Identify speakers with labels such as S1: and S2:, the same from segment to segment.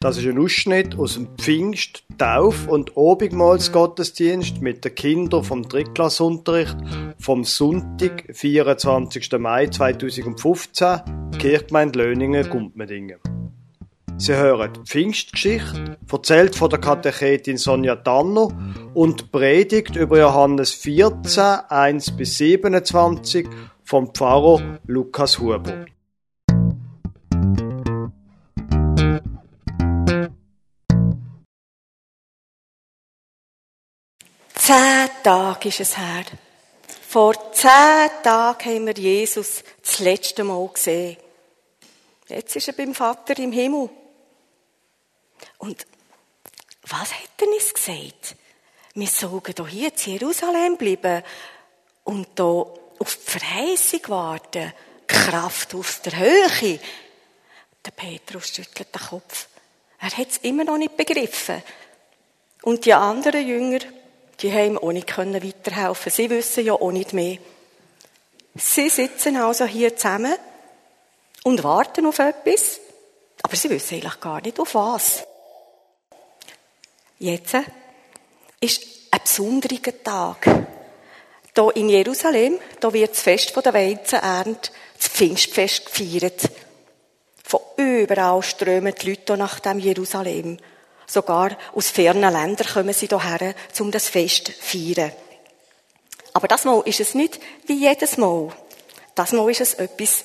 S1: Das ist ein Ausschnitt aus dem Pfingst-, Tauf- und Obigmalsgottesdienst mit den Kindern vom Drittklassunterricht vom Sonntag, 24. Mai 2015, Kirchgemeinde Löningen, Gumpmedingen. Sie hören die Pfingstgeschichte, erzählt von der Katechetin Sonja Tanner und Predigt über Johannes 14, 1 bis 27 vom Pfarrer Lukas Huber.
S2: Zehn Tage ist es her. Vor zehn Tagen haben wir Jesus das letzte Mal gesehen. Jetzt ist er beim Vater im Himmel. Und was hat er uns gesagt? Wir sollen hier in Jerusalem bleiben und hier auf die Verheißung warten. Kraft aus der Höhe. Der Petrus schüttelt den Kopf. Er hat es immer noch nicht begriffen. Und die anderen Jünger, die haben auch nicht weiterhelfen Sie wissen ja auch nicht mehr. Sie sitzen also hier zusammen und warten auf etwas, aber sie wissen eigentlich gar nicht auf was. Jetzt ist ein besonderer Tag. Hier in Jerusalem, da wird das Fest der Weizenernte, das Pfingstfest gefeiert. Von überall strömen die Leute nach dem Jerusalem. Sogar aus fernen Ländern kommen sie hierher, um das Fest zu feiern. Aber das Mal ist es nicht wie jedes Mal. Das Mal ist es etwas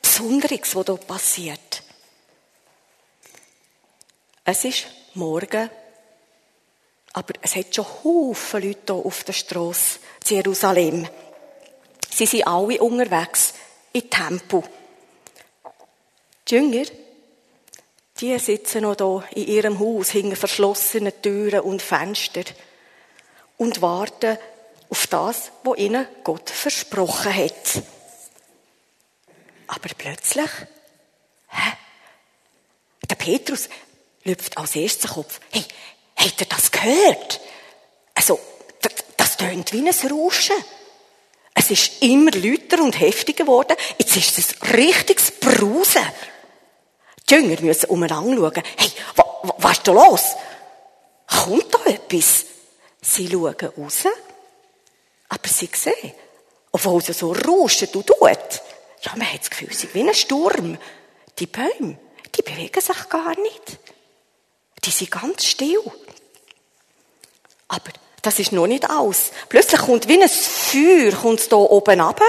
S2: Besonderes, was hier passiert. Es ist morgen, aber es hat schon Haufen Leute hier auf der Straße zu Jerusalem. Sie sind alle unterwegs in Tempo. Die Jünger, die sitzen noch hier in ihrem Haus hinter verschlossenen Türen und Fenstern und warten auf das, was ihnen Gott versprochen hat. Aber plötzlich, hä? Der Petrus lüpft als erstes den Kopf. Hey, habt ihr das gehört? Also, das, tönt wie ein Rauschen. Es ist immer lauter und heftiger geworden. Jetzt ist es richtiges Brausen. Die Jünger müssen umeinander schauen. Hey, wa, wa, was ist da los? Kommt da etwas? Sie schauen raus, aber sie sehen, obwohl es so rauscht und tut. Ja, man hat das Gefühl, es ist wie ein Sturm. Die Bäume, die bewegen sich gar nicht. Die sind ganz still. Aber das ist noch nicht alles. Plötzlich kommt wie ein Feuer, kommt hier oben runter.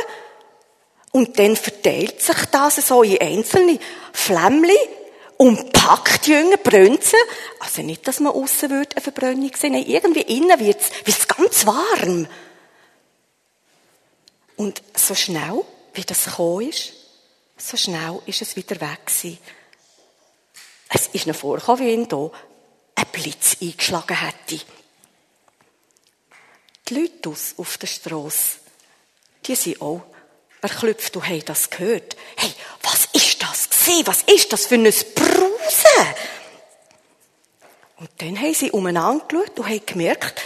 S2: Und dann verteilt sich das so in einzelne Flämmchen und packt Jünger, brennt sie. Also nicht, dass man aussen eine Verbrennung sehen. Nein, irgendwie innen wird es ganz warm. Und so schnell, wie das gekommen ist, so schnell ist es wieder weg gewesen. Es ist noch vorgekommen, wie ihn hier ein Blitz eingeschlagen hätte. Die Leute auf der Strasse, die sind auch erklüpft, du hast das gehört. Hey, was ist das gewesen? Was ist das für ein Brausen? Und dann haben sie umeinander geschaut und haben gemerkt,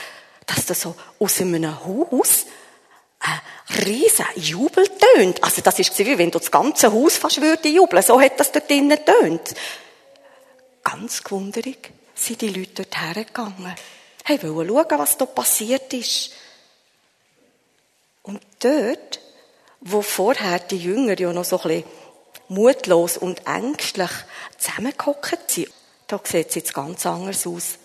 S2: dass das so aus einem Haus ein riesen Jubel tönt. Also das ist wie wenn du das ganze Haus fast würde jubeln. So hat das dort drinnen tönt. Ganz gewunderig sind die Leute dort hergegangen. Hey, wollen schauen, was da passiert ist. Und dort wo vorher die Jünger ja noch so ein bisschen mutlos und ängstlich zusammengehockt sind, da sieht es jetzt ganz anders aus.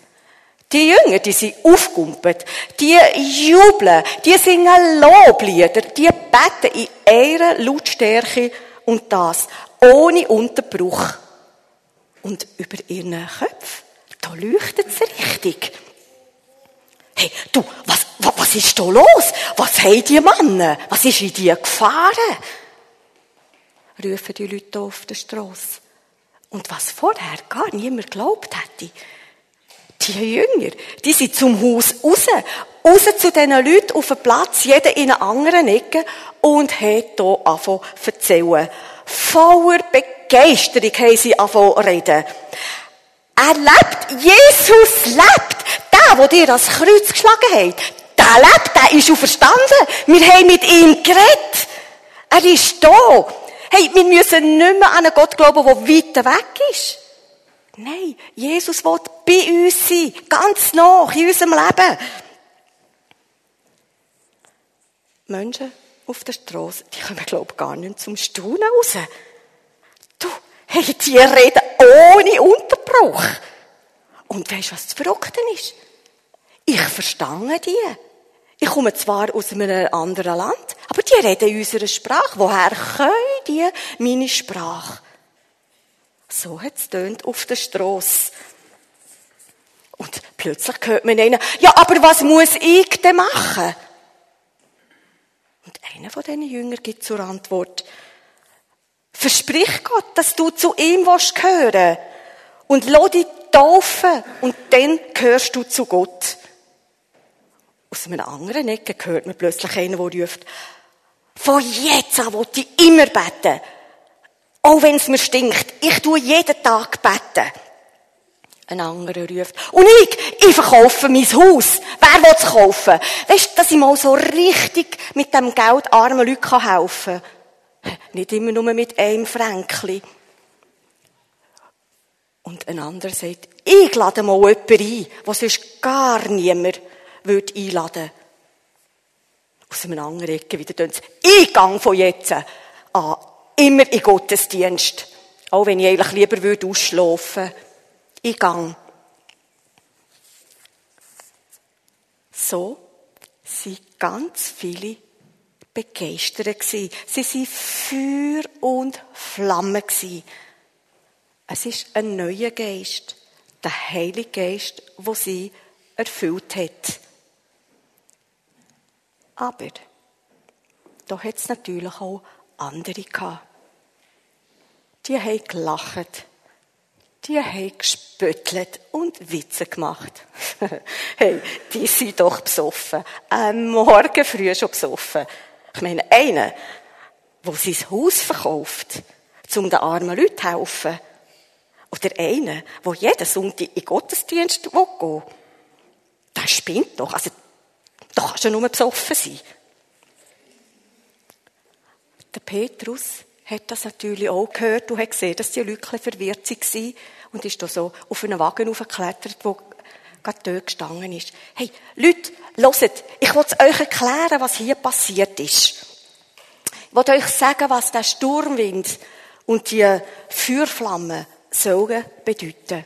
S2: Die Jünger, die sind aufgumpelt, die jubeln, die singen Loblieder, die beten in ihrer Lautstärke und das ohne Unterbruch. Und über ihren Köpfen, da leuchtet es richtig. Hey, du, was, was, ist da los? Was haben die Männer? Was ist in die gefahren? Rufen die Leute auf der Straße. Und was vorher gar niemand geglaubt hätte, die Jünger, die sind zum Haus raus, raus zu diesen Leuten auf den Platz, jeder in einer anderen Ecke, und haben hier angefangen erzählen. Voller Begeisterung haben sie angefangen reden. Er lebt, Jesus lebt der, der dir das Kreuz geschlagen hat, der lebt, der ist auferstanden. Wir haben mit ihm geredet. Er ist da. Hey, wir müssen nicht mehr an einen Gott glauben, der weit weg ist. Nein, Jesus will bei uns sein, ganz nah, in unserem Leben. Menschen auf der Straße, die kommen, glaube ich, gar nicht zum Staunen raus. Du, hey, die reden ohne Unterbruch. Und weißt du, was das Verrückte ist? Ich verstehe die. Ich komme zwar aus einem anderen Land, aber die reden unsere Sprache. Woher können die meine Sprache? So hat es auf der Straße. Und plötzlich hört man einen, ja, aber was muss ich denn machen? Und einer von diesen Jüngern gibt zur Antwort, versprich Gott, dass du zu ihm willst gehören und lass dich taufen und dann gehörst du zu Gott. Aus einer anderen Ecke hört man plötzlich einen, der ruft, von jetzt an will ich immer beten. Auch wenn es mir stinkt. Ich tue jeden Tag beten. Ein anderer ruft, und ich, ich verkaufe mein Haus. Wer will es kaufen? Weißt du, dass ich mal so richtig mit dem Geld armen Leuten helfen kann? Nicht immer nur mit einem Fränkli. Und ein anderer sagt, ich lade mal jemanden ein, was sonst gar niemand würde einladen Aus einem anderen Ecke wieder tun ich gehe von jetzt an immer in Gottesdienst. Auch wenn ich eigentlich lieber würde ausschlafen. Ich gehe. So sind ganz viele begeistert gewesen. Sie waren Feuer und Flamme gewesen. Es ist ein neuer Geist, der Heilige Geist, wo sie erfüllt hat. Aber da hat es natürlich auch andere gehabt. Die haben gelacht. Die haben gespöttelt und Witze gemacht. hey, die sind doch besoffen. Am Morgen früh schon besoffen. Ich meine, einer, der sein Haus verkauft, um den armen Leuten zu helfen. Oder einer, der jeden Sonntag in den Gottesdienst gehen will. Der spinnt doch. Also, da kannst du nur besoffen sein. Der Petrus hat das natürlich auch gehört und hat gesehen, dass die Leute verwirrt waren und ist da so auf einen Wagen aufgeklettert, wo gerade dort gestanden ist. Hey, Leute, hört, ich will euch erklären, was hier passiert ist. Ich will euch sagen, was der Sturmwind und die Feuerflammen sollen bedeuten.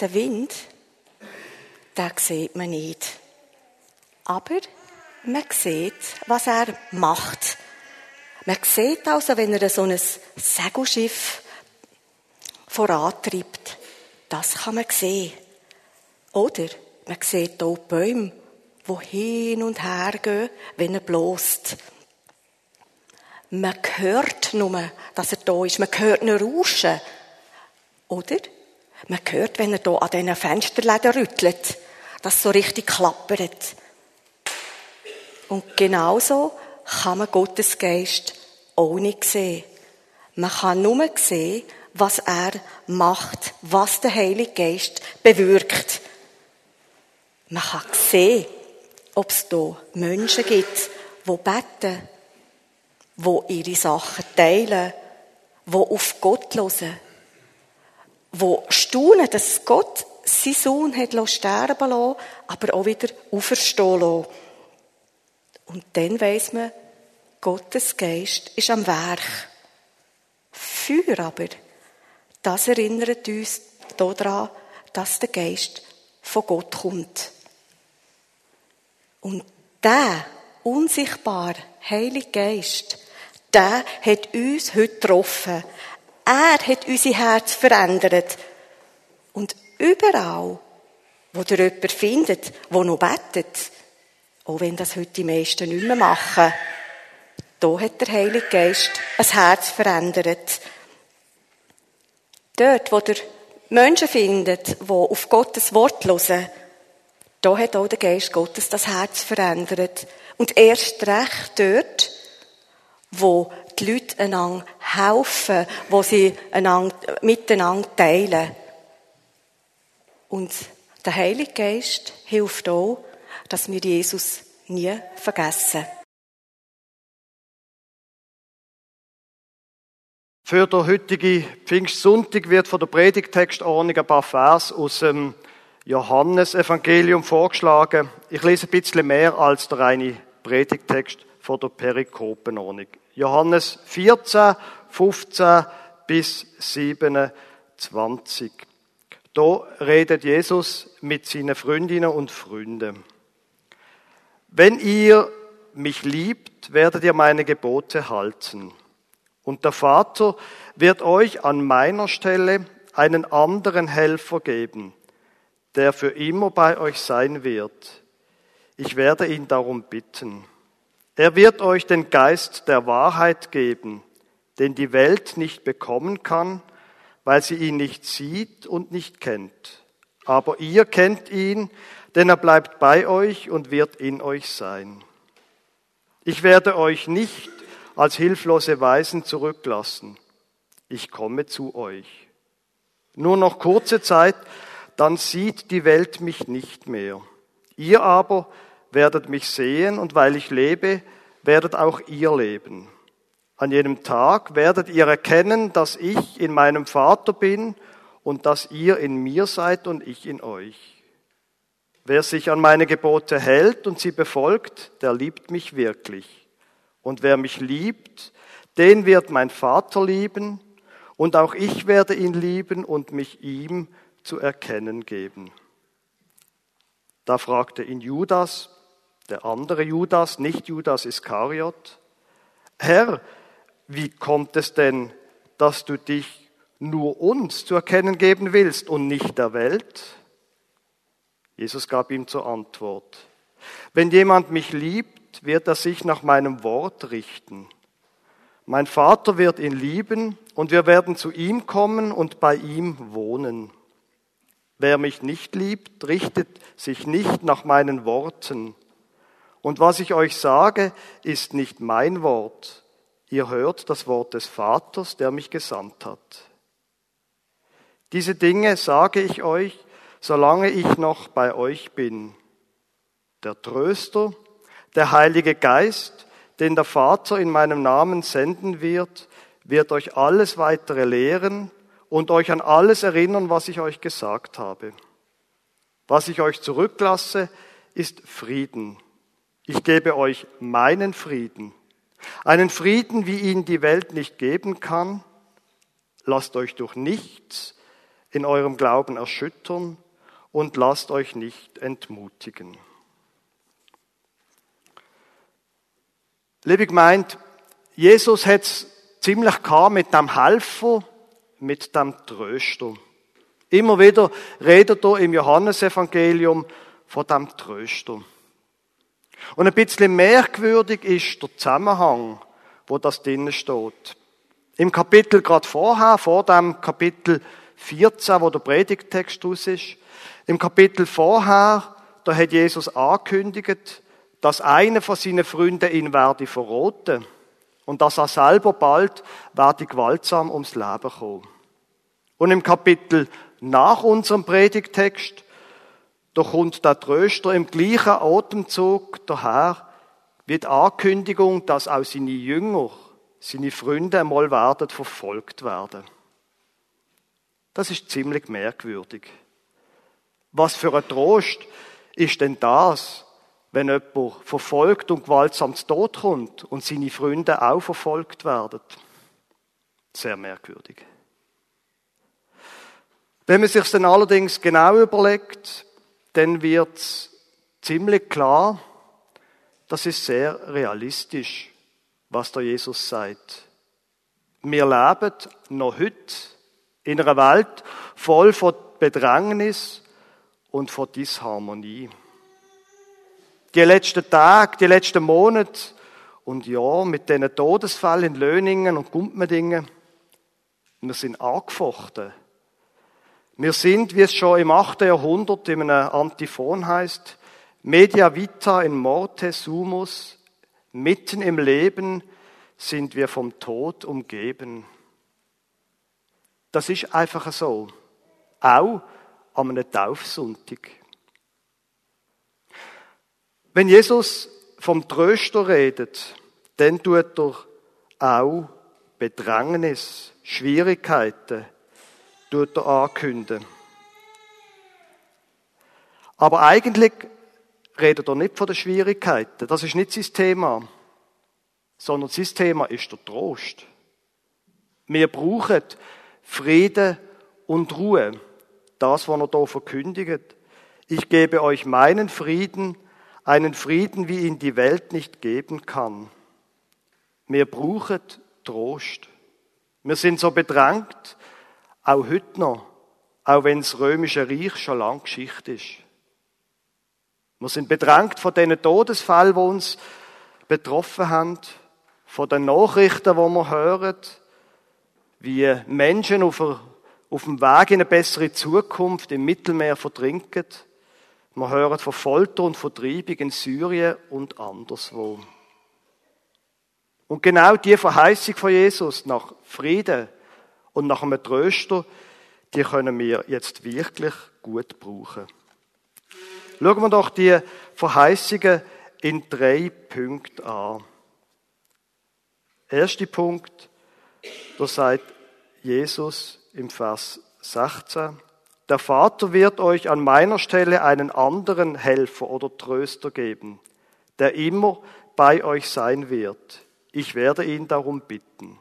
S2: Der Wind, den sieht man nicht. Aber man sieht, was er macht. Man sieht also, wenn er so ein Segelschiff vorantreibt. Das kann man sehen. Oder man sieht auch Bäume, die hin und her gehen, wenn er bloßt. Man hört nur, dass er da ist. Man hört ihn rauschen. Oder? Man hört, wenn er da an diesen Fensterläden rüttelt, dass so richtig klappert. Und genauso kann man Gottes Geist auch nicht sehen. Man kann nur sehen, was er macht, was der Heilige Geist bewirkt. Man kann sehen, ob es da Menschen gibt, die beten, die ihre Sachen teilen, die auf Gott hören, die staunen, dass Gott seinen Sohn hat sterben lassen, aber auch wieder auferstehen lassen. Und dann weiss man, Gottes Geist ist am Werk. Feuer aber, das erinnert uns daran, dass der Geist von Gott kommt. Und der unsichtbare Heilige Geist, der hat uns heute getroffen. Er hat unser Herz verändert. Und überall, wo ihr jemanden findet, der noch betet, auch wenn das heute die meisten nicht mehr machen. Da hat der Heilige Geist ein Herz verändert. Dort, wo der Menschen findet, die auf Gottes Wort hören, da hat auch der Geist Gottes das Herz verändert. Und erst recht dort, wo die Leute einander helfen, wo sie einander, miteinander teilen. Und der Heilige Geist hilft auch, dass wir Jesus nie vergessen.
S1: Für den heutigen Pfingstsonntag wird von der Predigtextordnung ein paar Vers aus dem Johannesevangelium vorgeschlagen. Ich lese ein bisschen mehr als der reine Predigtext von der Perikopenordnung. Johannes 14, 15 bis 27. Da redet Jesus mit seinen Freundinnen und Freunden. Wenn ihr mich liebt, werdet ihr meine Gebote halten. Und der Vater wird euch an meiner Stelle einen anderen Helfer geben, der für immer bei euch sein wird. Ich werde ihn darum bitten. Er wird euch den Geist der Wahrheit geben, den die Welt nicht bekommen kann, weil sie ihn nicht sieht und nicht kennt. Aber ihr kennt ihn, denn er bleibt bei euch und wird in euch sein. Ich werde euch nicht als hilflose Weisen zurücklassen. Ich komme zu euch. Nur noch kurze Zeit, dann sieht die Welt mich nicht mehr. Ihr aber werdet mich sehen und weil ich lebe, werdet auch ihr leben. An jenem Tag werdet ihr erkennen, dass ich in meinem Vater bin und dass ihr in mir seid und ich in euch. Wer sich an meine Gebote hält und sie befolgt, der liebt mich wirklich. Und wer mich liebt, den wird mein Vater lieben, und auch ich werde ihn lieben und mich ihm zu erkennen geben. Da fragte ihn Judas, der andere Judas, nicht Judas Iskariot, Herr, wie kommt es denn, dass du dich nur uns zu erkennen geben willst und nicht der Welt? Jesus gab ihm zur Antwort, wenn jemand mich liebt, wird er sich nach meinem Wort richten. Mein Vater wird ihn lieben und wir werden zu ihm kommen und bei ihm wohnen. Wer mich nicht liebt, richtet sich nicht nach meinen Worten. Und was ich euch sage, ist nicht mein Wort. Ihr hört das Wort des Vaters, der mich gesandt hat. Diese Dinge sage ich euch, solange ich noch bei euch bin. Der Tröster, der Heilige Geist, den der Vater in meinem Namen senden wird, wird euch alles weitere lehren und euch an alles erinnern, was ich euch gesagt habe. Was ich euch zurücklasse, ist Frieden. Ich gebe euch meinen Frieden. Einen Frieden, wie ihn die Welt nicht geben kann. Lasst euch durch nichts in eurem Glauben erschüttern und lasst euch nicht entmutigen. Liebe gemeint, Jesus hat ziemlich gehabt mit dem Helfer, mit dem Tröster. Immer wieder redet er im Johannesevangelium von dem Tröster. Und ein bisschen merkwürdig ist der Zusammenhang, wo das drinnen steht. Im Kapitel gerade vorher, vor dem Kapitel 14, wo der Predigtext aus ist, im Kapitel vorher, da hat Jesus angekündigt, dass einer von seinen Freunden ihn werde verroten und dass er selber bald werde gewaltsam ums Leben kommen. Und im Kapitel nach unserem Predigtext, da kommt der Tröster im gleichen Atemzug daher, wie die Ankündigung, dass auch seine Jünger, seine Freunde einmal werden verfolgt werden. Das ist ziemlich merkwürdig. Was für ein Trost ist denn das, wenn jemand verfolgt und gewaltsam zu Tod kommt und seine Freunde auch verfolgt werden. Sehr merkwürdig. Wenn man sich dann allerdings genau überlegt, dann wird ziemlich klar, das ist sehr realistisch, was der Jesus sagt. Wir leben noch heute in einer Welt voll von Bedrängnis und von Disharmonie die letzten Tage, die letzten Monate und ja, mit diesen Todesfällen in Löningen und Gumpmedingen, wir sind angefochten. Wir sind, wie es schon im 8. Jahrhundert in einem Antiphon heißt, media vita in morte sumus, mitten im Leben sind wir vom Tod umgeben. Das ist einfach so. Auch an einem Taufsonntag. Wenn Jesus vom Tröster redet, dann tut er auch Bedrängnis, Schwierigkeiten tut er ankündigen. Aber eigentlich redet er nicht von den Schwierigkeiten. Das ist nicht sein Thema. Sondern sein Thema ist der Trost. Wir brauchen Frieden und Ruhe. Das, was er hier verkündigt. Ich gebe euch meinen Frieden, einen Frieden, wie ihn die Welt nicht geben kann. Wir brauchen Trost. Wir sind so bedrängt, auch heute noch, auch wenn das römische Reich schon lang Geschichte ist. Wir sind bedrängt von diesen Todesfällen, die uns betroffen haben, von den Nachrichten, die wir hören, wie Menschen auf dem Weg in eine bessere Zukunft im Mittelmeer verdrinken. Wir hören von Folter und Vertreibung in Syrien und anderswo. Und genau die Verheißung von Jesus nach Frieden und nach einem Tröster, die können wir jetzt wirklich gut brauchen. Schauen wir doch die Verheißungen in drei Punkten an. Erster Punkt, da sagt Jesus im Vers 16, der Vater wird euch an meiner Stelle einen anderen Helfer oder Tröster geben, der immer bei euch sein wird. Ich werde ihn darum bitten.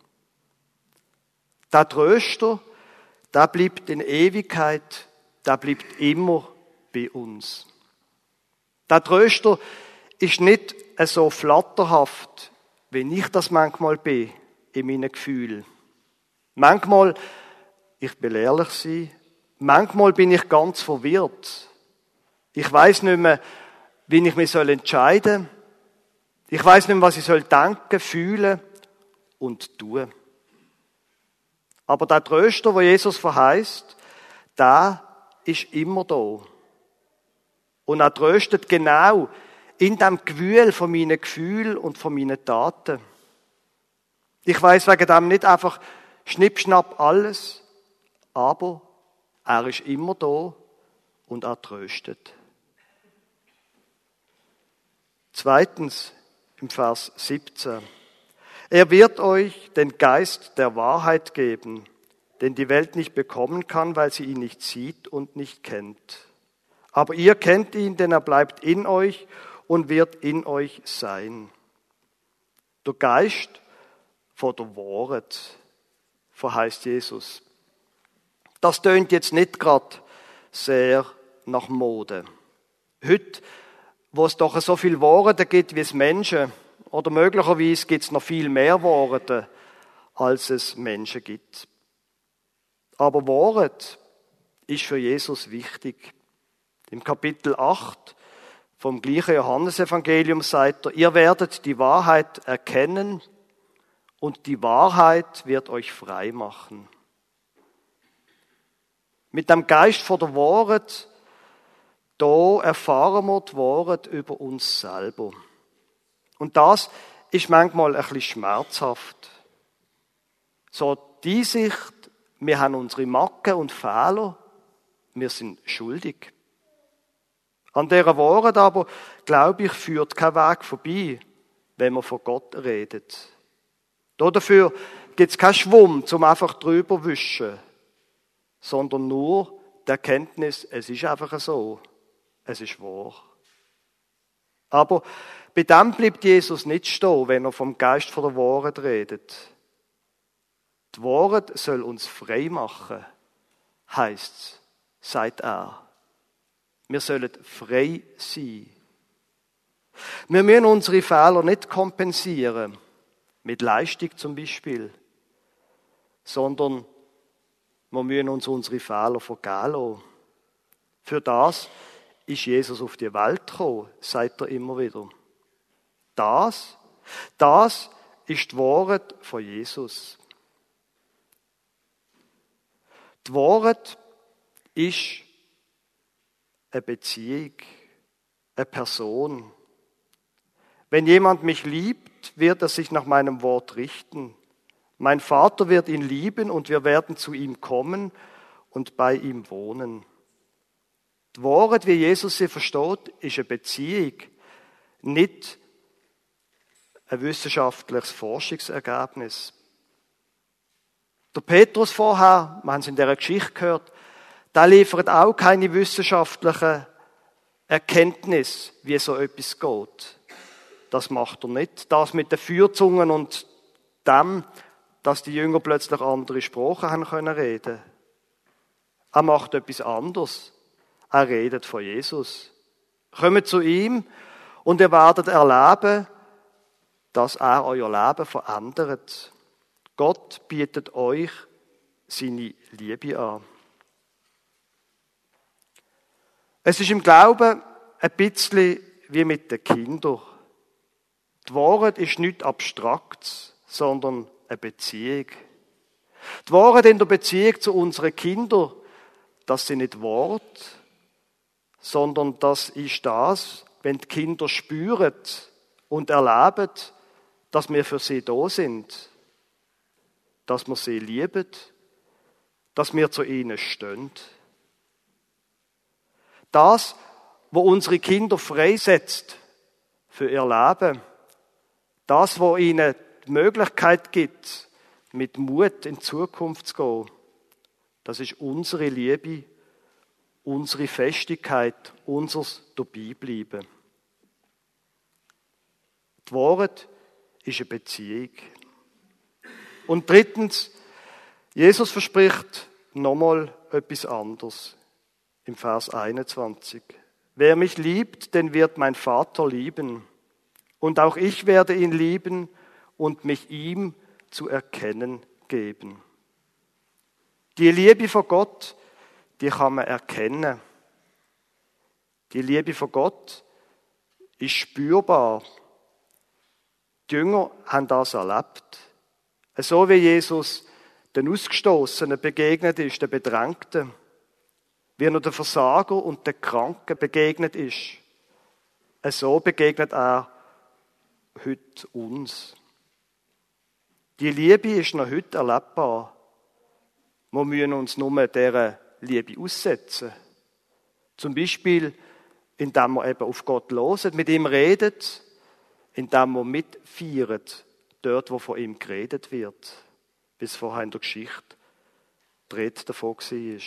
S1: Der Tröster, der bleibt in Ewigkeit, der bleibt immer bei uns. Der Tröster ist nicht so flatterhaft, wie ich das manchmal bin in meinen Gefühlen. Manchmal, ich will ehrlich sein, manchmal bin ich ganz verwirrt. Ich weiß nicht mehr, wie ich mich entscheiden soll. Ich weiß nicht mehr, was ich soll denken, fühlen und tun. Aber der Tröster, wo Jesus verheißt, der ist immer da. Und er tröstet genau in dem Gewühl von meinen Gefühlen und von meinen Taten. Ich weiß wegen dem nicht einfach schnippschnapp alles, aber er ist immer da und er tröstet. Zweitens im Vers 17. Er wird euch den Geist der Wahrheit geben, den die Welt nicht bekommen kann, weil sie ihn nicht sieht und nicht kennt. Aber ihr kennt ihn, denn er bleibt in euch und wird in euch sein. Der Geist vor der Wahrheit, verheißt Jesus. Das tönt jetzt nicht gerade sehr nach Mode. Heute, wo es doch so viel Worte gibt wie es Menschen, oder möglicherweise gibt es noch viel mehr Worte, als es Menschen gibt. Aber Wort ist für Jesus wichtig. Im Kapitel 8 vom gleichen Johannesevangelium sagt er, ihr werdet die Wahrheit erkennen und die Wahrheit wird euch frei machen. Mit dem Geist vor der Wahrheit, da erfahren wir die Wahrheit über uns selber. Und das ist manchmal ein bisschen schmerzhaft. So die Sicht, wir haben unsere Macken und Fehler, wir sind schuldig. An dieser Wahrheit aber, glaube ich, führt kein Weg vorbei, wenn man von Gott redet. Dafür gibt es keinen Schwumm zum einfach drüber wischen, sondern nur der Kenntnis, es ist einfach so, es ist wahr. Aber bei dem bleibt Jesus nicht stehen, wenn er vom Geist von der Wahrheit redet. Die Wahrheit soll uns frei machen, heißt sagt er. Wir sollen frei sein. Wir müssen unsere Fehler nicht kompensieren, mit Leistung zum Beispiel, sondern wir müssen uns unsere Fehler vergehen lassen. Für das ist Jesus auf die Welt gekommen, sagt er immer wieder. Das, das ist die Wahrheit von Jesus. Die Wahrheit ist eine Beziehung, eine Person. Wenn jemand mich liebt, wird er sich nach meinem Wort richten. Mein Vater wird ihn lieben und wir werden zu ihm kommen und bei ihm wohnen. Die Wahrheit, wie Jesus sie versteht, ist eine Beziehung, nicht ein wissenschaftliches Forschungsergebnis. Der Petrus vorher, wir haben es in dieser Geschichte gehört, der liefert auch keine wissenschaftliche Erkenntnis, wie so etwas geht. Das macht er nicht. Das mit den Feuerzungen und dem, dass die Jünger plötzlich andere Sprachen haben können reden. Er macht etwas anderes. Er redet von Jesus. Kommt zu ihm und ihr werdet erleben, dass er euer Leben verändert. Gott bietet euch seine Liebe an. Es ist im Glauben ein bisschen wie mit den Kindern. Die Wahrheit ist nicht abstrakt, sondern eine Beziehung. Die Wahrheit in der Beziehung zu unseren Kindern, das sind nicht Worte, sondern das ist das, wenn die Kinder spüren und erleben, dass wir für sie da sind, dass wir sie lieben, dass wir zu ihnen stehen. Das, wo unsere Kinder freisetzt für ihr Leben, das, wo ihnen die Möglichkeit gibt, mit Mut in Zukunft zu gehen, das ist unsere Liebe, unsere Festigkeit, unseres Dabeibleiben. Die Wahrheit ist eine Beziehung. Und drittens, Jesus verspricht nochmal etwas anderes im Vers 21. Wer mich liebt, den wird mein Vater lieben. Und auch ich werde ihn lieben und mich ihm zu erkennen geben. Die Liebe von Gott, die kann man erkennen. Die Liebe von Gott ist spürbar. Die Jünger haben das erlebt. So wie Jesus den Ausgestoßenen begegnet ist, den Bedrängten wie er der Versager und der Kranken begegnet ist. So begegnet er heute uns. Die Liebe ist noch heute erlebbar. Wir müssen uns nur dieser Liebe aussetzen. Zum Beispiel, indem wir eben auf Gott losen, mit ihm redet, indem wir mitfeiern, dort, wo von ihm geredet wird, bis vorher in der Geschichte dreht davon war.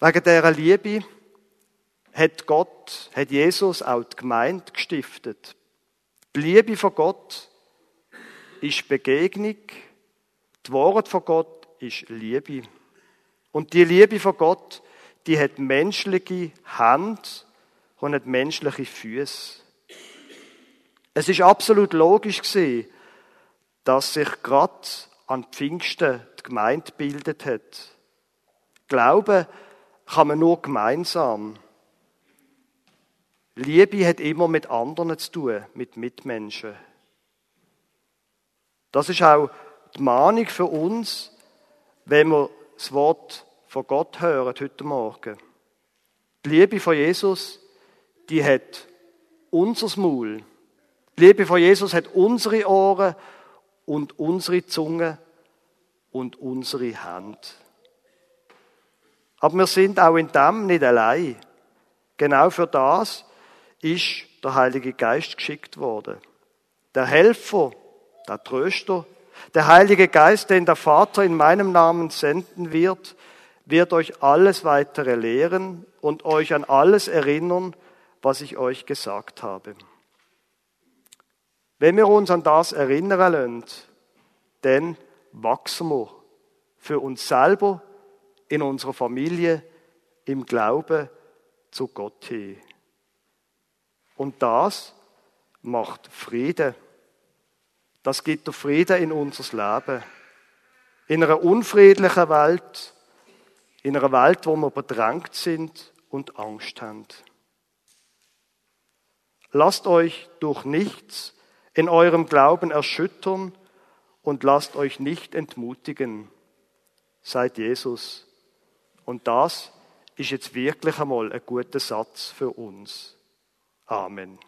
S1: Wegen dieser Liebe hat Gott, hat Jesus auch die Gemeinde gestiftet. Die Liebe von Gott ist Begegnung. Die Worte von Gott ist Liebe. Und die Liebe von Gott, die hat menschliche Hand und hat menschliche Füße. Es ist absolut logisch gewesen, dass sich gerade an Pfingsten die Gemeinde bildet hat. Glaube kann man nur gemeinsam. Liebe hat immer mit anderen zu tun, mit Mitmenschen. Das ist auch die Mahnung für uns, wenn wir das Wort von Gott hören heute Morgen. Die Liebe von Jesus, die hat unser Maul. Die Liebe von Jesus hat unsere Ohren und unsere Zunge und unsere Hand. Aber wir sind auch in dem nicht allein. Genau für das ist der Heilige Geist geschickt worden. Der Helfer, der Tröster, der Heilige Geist, den der Vater in meinem Namen senden wird, wird euch alles weitere lehren und euch an alles erinnern, was ich euch gesagt habe. Wenn wir uns an das erinnern lassen, dann wachsen wir für uns selber in unserer Familie im Glaube zu Gott hin. Und das macht Frieden. Das gibt der Frieden in unser Leben. In einer unfriedlichen Welt, in einer Welt, wo wir bedrängt sind und Angst haben. Lasst euch durch nichts in eurem Glauben erschüttern und lasst euch nicht entmutigen. Seid Jesus und das ist jetzt wirklich einmal ein guter Satz für uns. Amen.